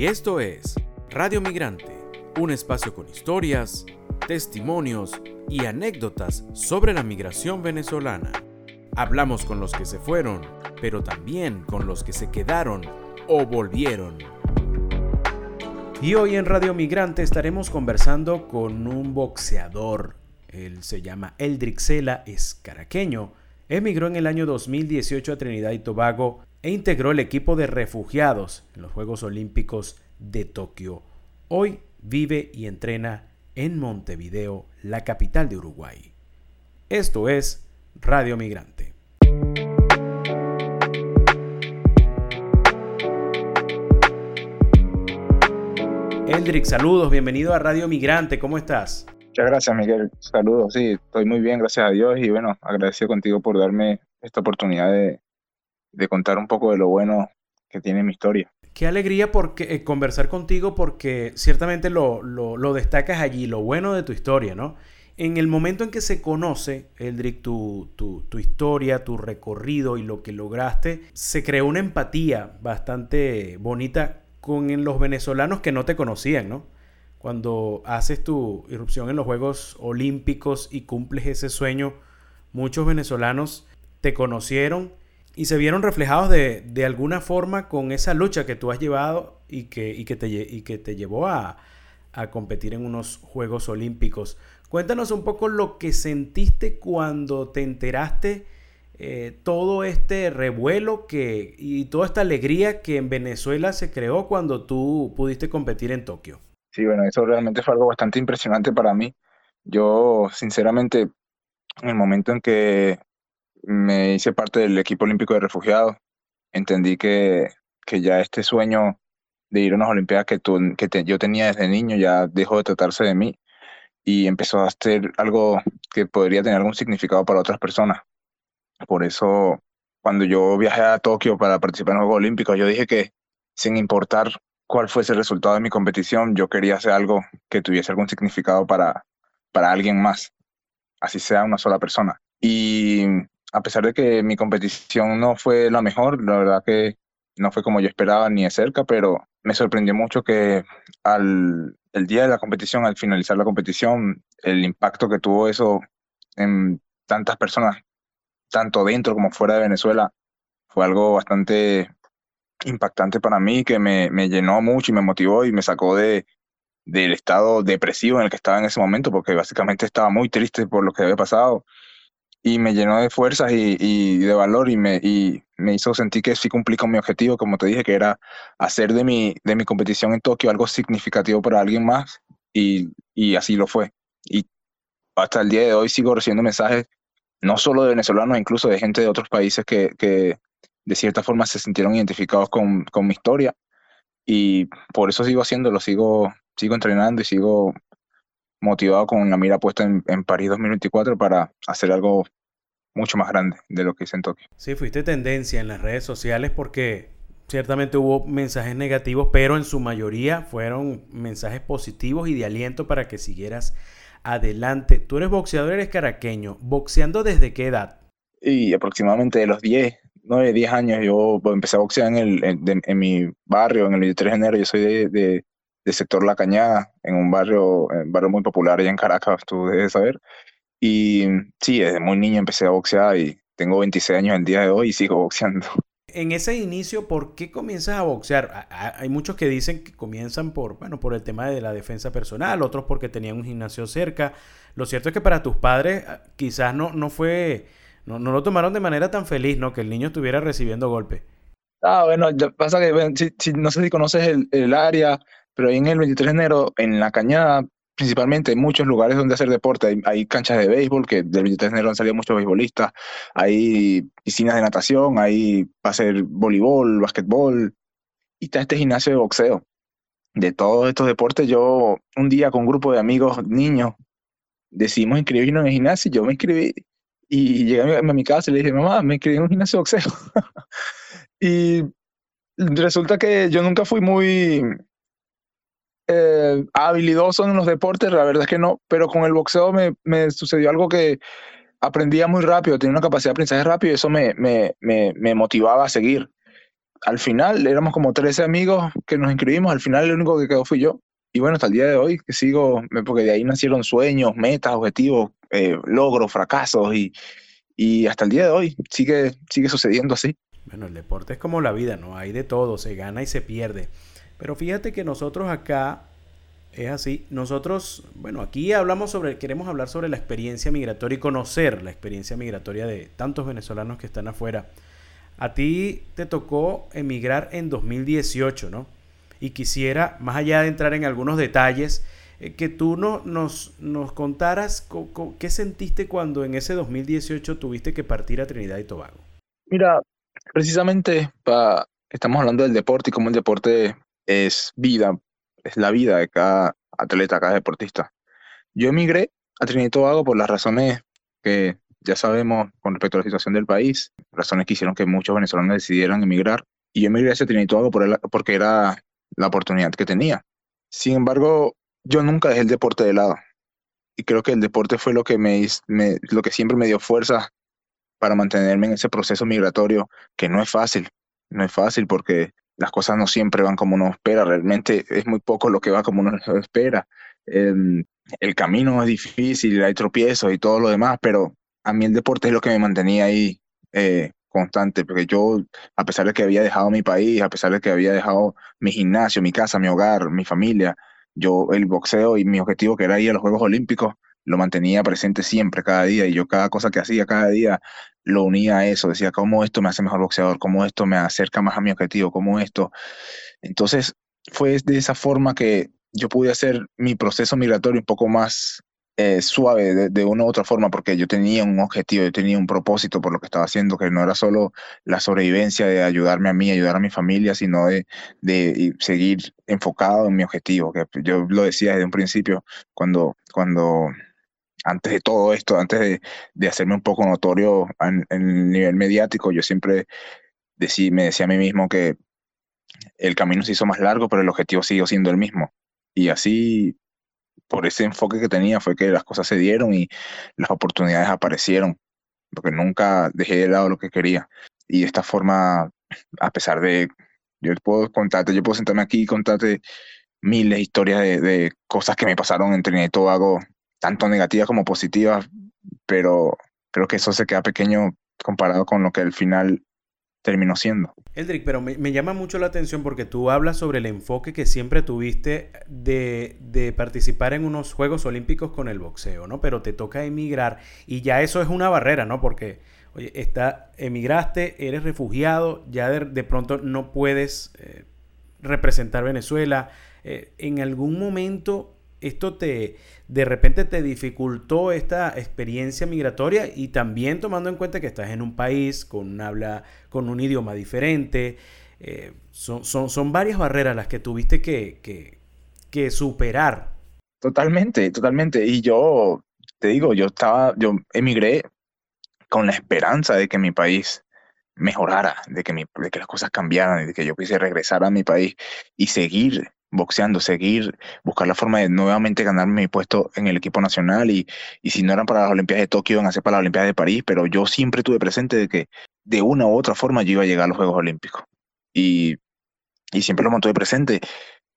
Y esto es Radio Migrante, un espacio con historias, testimonios y anécdotas sobre la migración venezolana. Hablamos con los que se fueron, pero también con los que se quedaron o volvieron. Y hoy en Radio Migrante estaremos conversando con un boxeador. Él se llama Eldrick Sela, es caraqueño. Emigró en el año 2018 a Trinidad y Tobago e integró el equipo de refugiados en los Juegos Olímpicos de Tokio. Hoy vive y entrena en Montevideo, la capital de Uruguay. Esto es Radio Migrante. Eldrick, saludos, bienvenido a Radio Migrante, ¿cómo estás? Muchas gracias, Miguel. Saludos, sí, estoy muy bien, gracias a Dios y bueno, agradecido contigo por darme esta oportunidad de, de contar un poco de lo bueno que tiene mi historia. Qué alegría porque, eh, conversar contigo porque ciertamente lo, lo, destacas allí, lo bueno de tu historia, ¿no? En el momento en que se conoce, Eldrick, tu, tu, tu, historia, tu recorrido y lo que lograste, se creó una empatía bastante bonita con los venezolanos que no te conocían, ¿no? Cuando haces tu irrupción en los Juegos Olímpicos y cumples ese sueño, muchos venezolanos te conocieron y se vieron reflejados de, de, alguna forma con esa lucha que tú has llevado y que, y que, te, y que te llevó a, a, competir en unos Juegos Olímpicos. Cuéntanos un poco lo que sentiste cuando te enteraste eh, todo este revuelo que, y toda esta alegría que en Venezuela se creó cuando tú pudiste competir en Tokio. Sí, bueno, eso realmente fue algo bastante impresionante para mí. Yo, sinceramente, en el momento en que me hice parte del equipo olímpico de refugiados. Entendí que, que ya este sueño de ir a unas Olimpiadas que, que yo tenía desde niño ya dejó de tratarse de mí y empezó a ser algo que podría tener algún significado para otras personas. Por eso, cuando yo viajé a Tokio para participar en los Juegos Olímpicos, yo dije que sin importar cuál fuese el resultado de mi competición, yo quería hacer algo que tuviese algún significado para, para alguien más, así sea una sola persona. Y a pesar de que mi competición no fue la mejor, la verdad que no fue como yo esperaba ni de cerca, pero me sorprendió mucho que al el día de la competición, al finalizar la competición, el impacto que tuvo eso en tantas personas, tanto dentro como fuera de Venezuela, fue algo bastante impactante para mí, que me, me llenó mucho y me motivó y me sacó de, del estado depresivo en el que estaba en ese momento, porque básicamente estaba muy triste por lo que había pasado y me llenó de fuerzas y, de valor y me, y me hizo sentir que sí cumplí con mi objetivo, como te dije, que era hacer de mi, de mi competición en Tokio algo significativo para alguien más y, y así lo fue. Y hasta el día de hoy sigo recibiendo mensajes, no solo de venezolanos, incluso de gente de otros países que, que de cierta forma se sintieron identificados con, con mi historia y por eso sigo haciéndolo, sigo, sigo entrenando y sigo motivado con la mira puesta en, en, París 2024 para hacer algo mucho más grande de lo que hice en Tokio. Sí, fuiste tendencia en las redes sociales porque ciertamente hubo mensajes negativos, pero en su mayoría fueron mensajes positivos y de aliento para que siguieras adelante. Tú eres boxeador, eres caraqueño. ¿Boxeando desde qué edad? Y aproximadamente de los 10, 9, 10 años. Yo empecé a boxear en, el, en, en mi barrio, en el 23 de enero. Yo soy de, de, del sector La Cañada, en un barrio, un barrio muy popular allá en Caracas, tú debes saber. Y sí, desde muy niño empecé a boxear y tengo 26 años el día de hoy y sigo boxeando. En ese inicio, ¿por qué comienzas a boxear? Hay muchos que dicen que comienzan por, bueno, por el tema de la defensa personal, otros porque tenían un gimnasio cerca. Lo cierto es que para tus padres ah, quizás no, no fue, no, no lo tomaron de manera tan feliz, ¿no? Que el niño estuviera recibiendo golpes. Ah, bueno, pasa que no sé si conoces el, el área, pero ahí en el 23 de enero, en la cañada, principalmente, hay muchos lugares donde hacer deporte. Hay, canchas de béisbol, que del 23 de enero han salido muchos beisbolistas. Hay piscinas de natación, hay para hacer voleibol, basquetbol. Y está este gimnasio de boxeo. De todos estos deportes, yo un día con un grupo de amigos niños decidimos inscribirnos en el gimnasio. Yo me inscribí y llegué a mi, a mi casa y le dije, mamá, me inscribí en un gimnasio de boxeo. y resulta que yo nunca fui muy eh, habilidoso en los deportes, la verdad es que no, pero con el boxeo me, me sucedió algo que aprendía muy rápido, tenía una capacidad de aprendizaje rápido y eso me, me, me, motivaba a seguir. al final éramos como 13 amigos que nos inscribimos, al final el único que quedó fui yo. Y bueno, hasta el día de hoy que sigo, porque de ahí nacieron sueños, metas, objetivos, eh, logros, fracasos y, y hasta el día de hoy sigue, sigue sucediendo así. Bueno, el deporte es como la vida, ¿no? Hay de todo, se gana y se pierde. Pero fíjate que nosotros acá es así. Nosotros, bueno, aquí hablamos sobre, queremos hablar sobre la experiencia migratoria y conocer la experiencia migratoria de tantos venezolanos que están afuera. A ti te tocó emigrar en 2018, ¿no? Y quisiera, más allá de entrar en algunos detalles, eh, que tú no, nos, nos contaras qué sentiste cuando en ese 2018 tuviste que partir a Trinidad y Tobago. Mira, precisamente estamos hablando del deporte y cómo el deporte es vida, es la vida de cada atleta, cada deportista. Yo emigré a Trinidad y Tobago por las razones que ya sabemos con respecto a la situación del país, razones que hicieron que muchos venezolanos decidieran emigrar. Y yo emigré hacia Trinidad y Tobago por porque era la oportunidad que tenía. Sin embargo, yo nunca dejé el deporte de lado. Y creo que el deporte fue lo que, me, lo que siempre me dio fuerza para mantenerme en ese proceso migratorio, que no es fácil. No es fácil porque las cosas no siempre van como uno espera. Realmente es muy poco lo que va como uno espera. Em, el camino es difícil, hay tropiezos y todo lo demás, pero a mí el deporte es lo que me mantenía ahí eh, constante, porque yo, a pesar de que había dejado mi país, a pesar de que había dejado mi gimnasio, mi casa, mi hogar, mi familia, yo el boxeo y mi objetivo que era ir a los Juegos Olímpicos, lo mantenía presente siempre, cada día, y yo cada cosa que hacía, cada día, lo unía a eso, decía, ¿cómo esto me hace mejor boxeador? ¿Cómo esto me acerca más a mi objetivo? ¿Cómo esto? Entonces, fue de esa forma que yo pude hacer mi proceso migratorio un poco más eh, suave de, una u otra forma, porque yo tenía un objetivo, yo tenía un propósito por lo que estaba haciendo, que no era solo la sobrevivencia de ayudarme a mí, ayudar a mi familia, sino de, de seguir enfocado en mi objetivo, que yo lo decía desde un principio, cuando, cuando antes de todo esto, antes de, de hacerme un poco notorio en, el nivel mediático, yo siempre decí, me decía a mí mismo que el camino se hizo más largo, pero el objetivo siguió siendo el mismo. Y así por ese enfoque que tenía fue que las cosas se dieron y las oportunidades aparecieron, porque nunca dejé de lado lo que quería. Y de esta forma, a pesar de, yo puedo contarte, yo puedo sentarme aquí y contarte miles de historias de, cosas que me pasaron en Trinidad y Tobago, tanto negativas como positivas, pero creo que eso se queda pequeño comparado con lo que al final terminó siendo. Eldrick, pero me, llama mucho la atención porque tú hablas sobre el enfoque que siempre tuviste de, de, participar en unos Juegos Olímpicos con el boxeo, ¿no? Pero te toca emigrar y ya eso es una barrera, ¿no? Porque, oye, está, emigraste, eres refugiado, ya de, pronto no puedes eh, representar Venezuela. Eh, en algún momento esto te, de repente te dificultó esta experiencia migratoria y también tomando en cuenta que estás en un país con un habla, con un idioma diferente. Eh, son, son, varias barreras las que tuviste que, que, superar. Totalmente, totalmente. Y yo te digo, yo estaba, yo emigré con la esperanza de que mi país mejorara, de que, mi, de que las cosas cambiaran, de que yo quisiera regresar a mi país y seguir boxeando, seguir, buscar la forma de nuevamente ganarme mi puesto en el equipo nacional y, y si no eran para las Olimpiadas de Tokio, iban a ser para las Olimpiadas de París, pero yo siempre tuve presente de que de una u otra forma yo iba a llegar a los Juegos Olímpicos y, y siempre lo mantuve presente.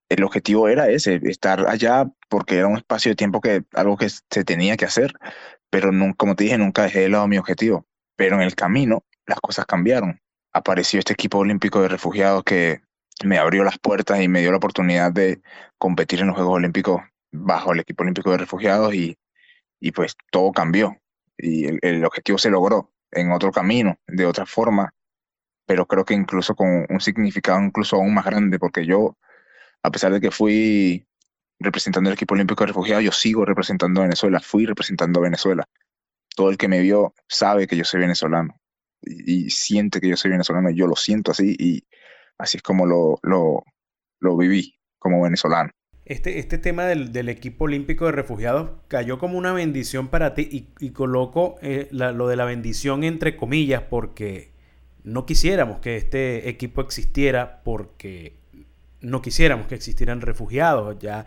El objetivo era ese, estar allá porque era un espacio de tiempo que algo que se tenía que hacer, pero no, como te dije, nunca dejé de lado mi objetivo. Pero en el camino las cosas cambiaron. Apareció este equipo olímpico de refugiados que me abrió las puertas y me dio la oportunidad de competir en los Juegos Olímpicos bajo el equipo olímpico de refugiados y, y pues todo cambió y el, objetivo se logró en otro camino, de otra forma, pero creo que incluso con un significado incluso aún más grande, porque yo, a pesar de que fui representando el equipo olímpico de refugiados, yo sigo representando a Venezuela, fui representando a Venezuela. Todo el que me vio sabe que yo soy venezolano y, y siente que yo soy venezolano, yo lo siento así y, Así es como lo, lo, viví como venezolano. Este, este tema del, equipo olímpico de refugiados cayó como una bendición para ti y, coloco eh, lo de la bendición entre comillas porque no quisiéramos que este equipo existiera porque no quisiéramos que existieran refugiados. Ya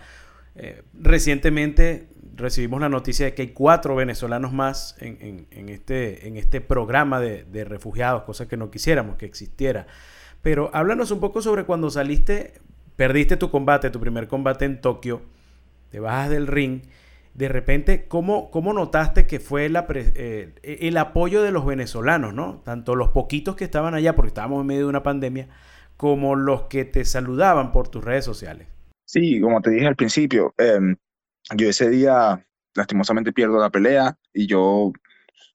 eh, recientemente recibimos la noticia de que hay cuatro venezolanos más en, este, en este programa de, de refugiados, cosa que no quisiéramos que existiera. Pero háblanos un poco sobre cuando saliste, perdiste tu combate, tu primer combate en Tokio, te bajas del ring, de repente, ¿cómo, cómo notaste que fue eh, el apoyo de los venezolanos, ¿no? Tanto los poquitos que estaban allá, porque estábamos en medio de una pandemia, como los que te saludaban por tus redes sociales. Sí, como te dije al principio, em, yo ese día lastimosamente pierdo la pelea y yo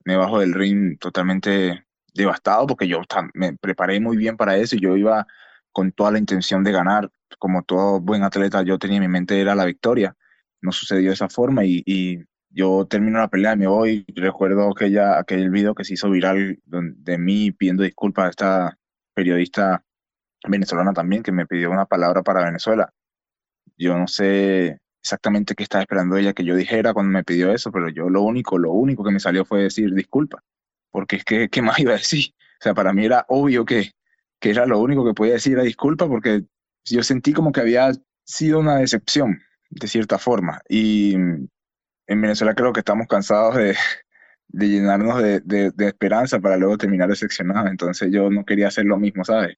me bajo del ring totalmente devastado porque yo me preparé muy bien para eso y yo iba con toda la intención de ganar. Como todo buen atleta, yo tenía en mi mente era la victoria. No sucedió de esa forma y, y yo termino la pelea, me voy. Recuerdo aquella, aquel video que se hizo viral de mí pidiendo disculpas a esta periodista venezolana también que me pidió una palabra para Venezuela. Yo no sé exactamente qué estaba esperando ella que yo dijera cuando me pidió eso, pero yo lo único, lo único que me salió fue decir disculpa, porque es que, ¿qué más iba a decir? O sea, para mí era obvio que, que era lo único que podía decir era disculpa, porque yo sentí como que había sido una decepción, de cierta forma. Y en Venezuela creo que estamos cansados de, de llenarnos de, de, de, esperanza para luego terminar decepcionados. Entonces yo no quería hacer lo mismo, ¿sabes?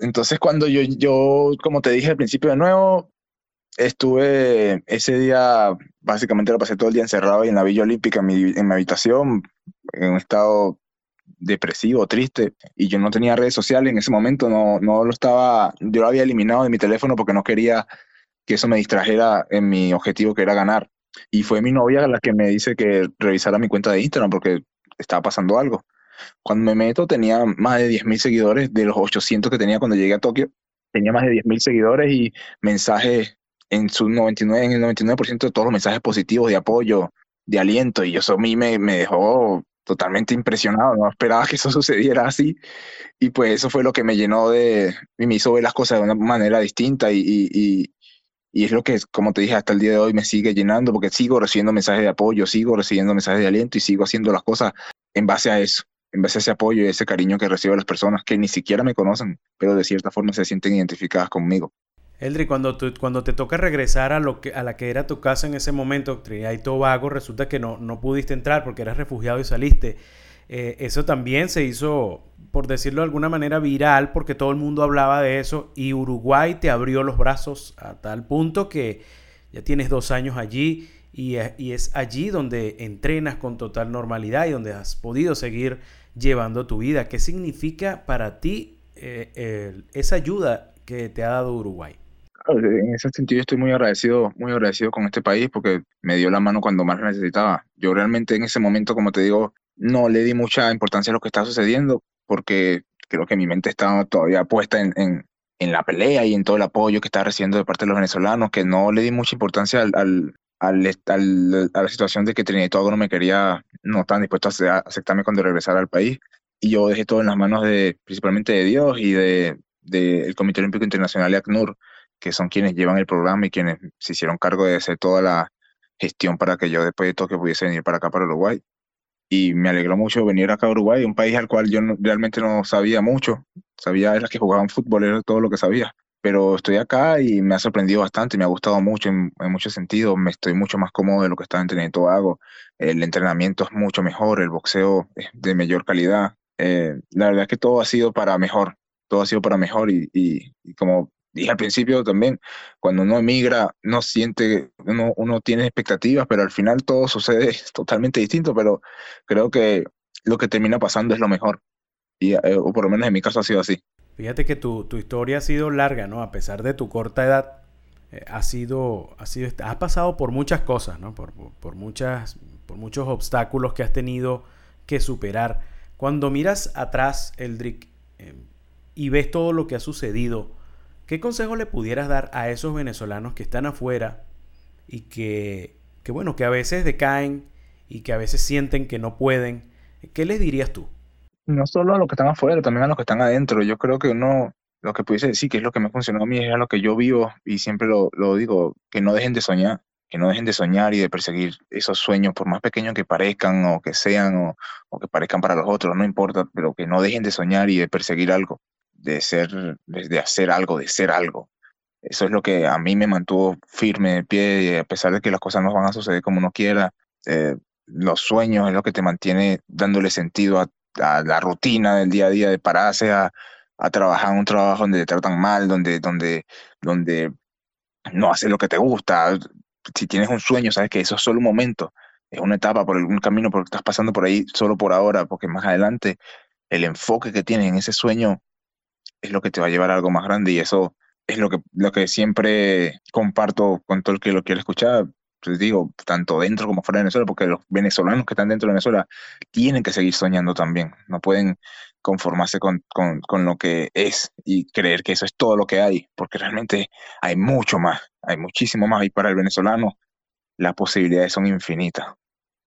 Entonces cuando yo, yo, como te dije al principio de nuevo, Estuve ese día, básicamente lo pasé todo el día encerrado y en la Villa Olímpica, en mi, en mi habitación, en un estado depresivo, triste, y yo no tenía redes sociales en ese momento, no, no lo estaba, yo lo había eliminado de mi teléfono porque no quería que eso me distrajera en mi objetivo que era ganar. Y fue mi novia la que me dice que revisara mi cuenta de Instagram porque estaba pasando algo. Cuando me meto tenía más de 10.000 seguidores de los 800 que tenía cuando llegué a Tokio. Tenía más de 10.000 seguidores y mensajes en su 99, en el 99% de todos los mensajes positivos de apoyo, de aliento, y eso a mí me, me dejó totalmente impresionado, no esperaba que eso sucediera así, y pues eso fue lo que me llenó de, y me hizo ver las cosas de una manera distinta, y, y, y, es lo que, como te dije, hasta el día de hoy me sigue llenando, porque sigo recibiendo mensajes de apoyo, sigo recibiendo mensajes de aliento, y sigo haciendo las cosas en base a eso, en base a ese apoyo y ese cariño que recibo de las personas que ni siquiera me conocen, pero de cierta forma se sienten identificadas conmigo. Eldri, cuando, cuando te toca regresar a, lo que, a la que era tu casa en ese momento, Trinidad y Tobago, resulta que no, no pudiste entrar porque eras refugiado y saliste. Eh, eso también se hizo, por decirlo de alguna manera, viral porque todo el mundo hablaba de eso y Uruguay te abrió los brazos a tal punto que ya tienes dos años allí y, es allí donde entrenas con total normalidad y donde has podido seguir llevando tu vida. ¿Qué significa para ti eh, esa ayuda que te ha dado Uruguay? En ese sentido estoy muy agradecido, muy agradecido con este país porque me dio la mano cuando más necesitaba. Yo realmente en ese momento, como te digo, no le di mucha importancia a lo que está sucediendo porque creo que mi mente estaba todavía puesta en, en, en la pelea y en todo el apoyo que estaba recibiendo de parte de los venezolanos, que no le di mucha importancia al, al, al, a la situación de que Trinidad y Tobago no me quería, no estaban dispuestos a aceptarme cuando regresara al país. Y yo dejé todo en las manos de, principalmente de Dios y del de, Comité Olímpico Internacional y ACNUR, que son quienes llevan el programa y quienes se hicieron cargo de hacer toda la gestión para que yo después de todo que pudiese venir para acá, para Uruguay. Y me alegró mucho venir acá a Uruguay, un país al cual yo realmente no sabía mucho. Sabía era que jugaban fútbol, era todo lo que sabía. Pero estoy acá y me ha sorprendido bastante, me ha gustado mucho en, muchos sentidos. Me estoy mucho más cómodo de lo que estaba entrenando hago. El entrenamiento es mucho mejor, el boxeo es de mayor calidad. Eh, la verdad es que todo ha sido para mejor, todo ha sido para mejor y, y, y como dije al principio también, cuando uno emigra, no siente, uno, uno tiene expectativas, pero al final todo sucede totalmente distinto, pero creo que lo que termina pasando es lo mejor. Y, eh, o por lo menos en mi caso ha sido así. Fíjate que tu, tu historia ha sido larga, ¿no? A pesar de tu corta edad, eh, ha sido, ha sido, has pasado por muchas cosas, ¿no? Por, por, muchas, por muchos obstáculos que has tenido que superar. Cuando miras atrás, Eldrick, eh, y ves todo lo que ha sucedido, ¿Qué consejo le pudieras dar a esos venezolanos que están afuera y que, que, bueno, que a veces decaen y que a veces sienten que no pueden? ¿Qué les dirías tú? No solo a los que están afuera, también a los que están adentro. Yo creo que uno, lo que pudiese decir, que es lo que me funcionó a mí, es lo que yo vivo y siempre lo, digo, que no dejen de soñar, que no dejen de soñar y de perseguir esos sueños, por más pequeños que parezcan o que sean o que parezcan para los otros, no importa, pero que no dejen de soñar y de perseguir algo de ser, de hacer algo, de ser algo. Eso es lo que a mí me mantuvo firme de pie, a pesar de que las cosas no van a suceder como uno quiera, eh, los sueños es lo que te mantiene dándole sentido a, la rutina del día a día, de pararse a, a trabajar en un trabajo donde te tratan mal, donde, donde, donde no haces lo que te gusta. Si tienes un sueño, sabes que eso es solo un momento, es una etapa por algún camino porque estás pasando por ahí solo por ahora, porque más adelante el enfoque que tienes en ese sueño es lo que te va a llevar a algo más grande y eso es lo que, lo que siempre comparto con todo el que lo quiere escuchar. Les digo, tanto dentro como fuera de Venezuela, porque los venezolanos que están dentro de Venezuela tienen que seguir soñando también. No pueden conformarse con, con, con lo que es y creer que eso es todo lo que hay, porque realmente hay mucho más, hay muchísimo más. Y para el venezolano las posibilidades son infinitas.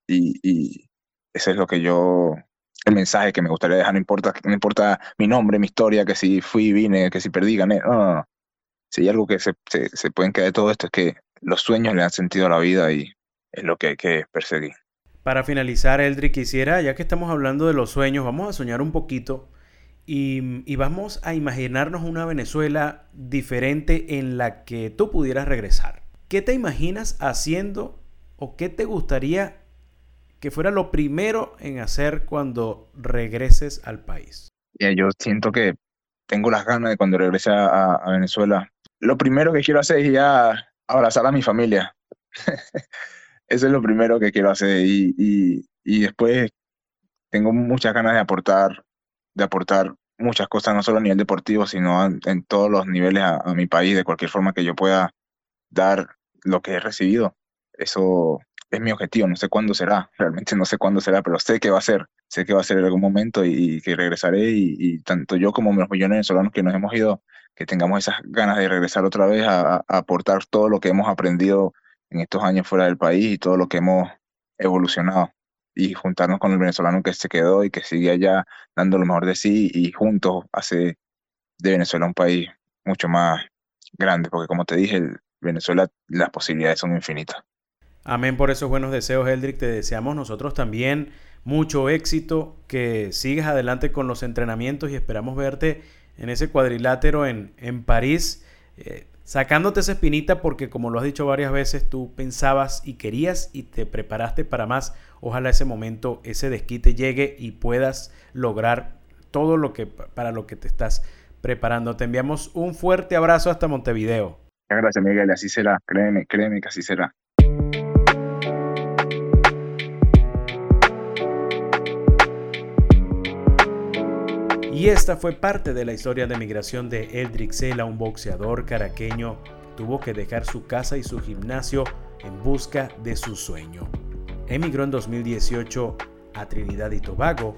Y, y eso es lo que yo el mensaje que me gustaría dejar, no importa, no importa mi nombre, mi historia, que si fui, vine, que si perdí, gané, no, no, no. Si hay algo que se, se, pueden quedar de todo esto es que los sueños le han sentido a la vida y es lo que hay que perseguir. Para finalizar, Eldrick, quisiera, ya que estamos hablando de los sueños, vamos a soñar un poquito y, y, vamos a imaginarnos una Venezuela diferente en la que tú pudieras regresar. ¿Qué te imaginas haciendo o qué te gustaría que fuera lo primero en hacer cuando regreses al país? yo siento que tengo las ganas de cuando regrese a, Venezuela. Lo primero que quiero hacer es ya abrazar a mi familia. Eso es lo primero que quiero hacer y, y, después tengo muchas ganas de aportar, de aportar muchas cosas, no solo a nivel deportivo, sino en todos los niveles a mi país, de cualquier forma que yo pueda dar lo que he recibido. Eso, es mi objetivo, no sé cuándo será, realmente no sé cuándo será, pero sé que va a ser, sé que va a ser en algún momento y, que regresaré y, tanto yo como los millones de venezolanos que nos hemos ido, que tengamos esas ganas de regresar otra vez a, aportar todo lo que hemos aprendido en estos años fuera del país y todo lo que hemos evolucionado y juntarnos con el venezolano que se quedó y que sigue allá dando lo mejor de sí y juntos hace de Venezuela un país mucho más grande, porque como te dije, Venezuela las posibilidades son infinitas. Amén por esos buenos deseos, Eldrick. Te deseamos nosotros también mucho éxito, que sigas adelante con los entrenamientos y esperamos verte en ese cuadrilátero en, en París, eh, sacándote esa espinita porque como lo has dicho varias veces, tú pensabas y querías y te preparaste para más. Ojalá ese momento, ese desquite llegue y puedas lograr todo lo que para lo que te estás preparando. Te enviamos un fuerte abrazo hasta Montevideo. Gracias, Miguel. Así será. Créeme, créeme que así será. Y esta fue parte de la historia de migración de Eldrick Sela, un boxeador caraqueño tuvo que dejar su casa y su gimnasio en busca de su sueño. Emigró en 2018 a Trinidad y Tobago,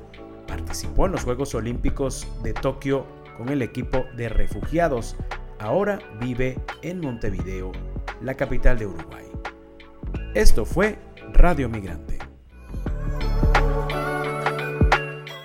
participó en los Juegos Olímpicos de Tokio con el equipo de refugiados, ahora vive en Montevideo, la capital de Uruguay. Esto fue Radio Migrante.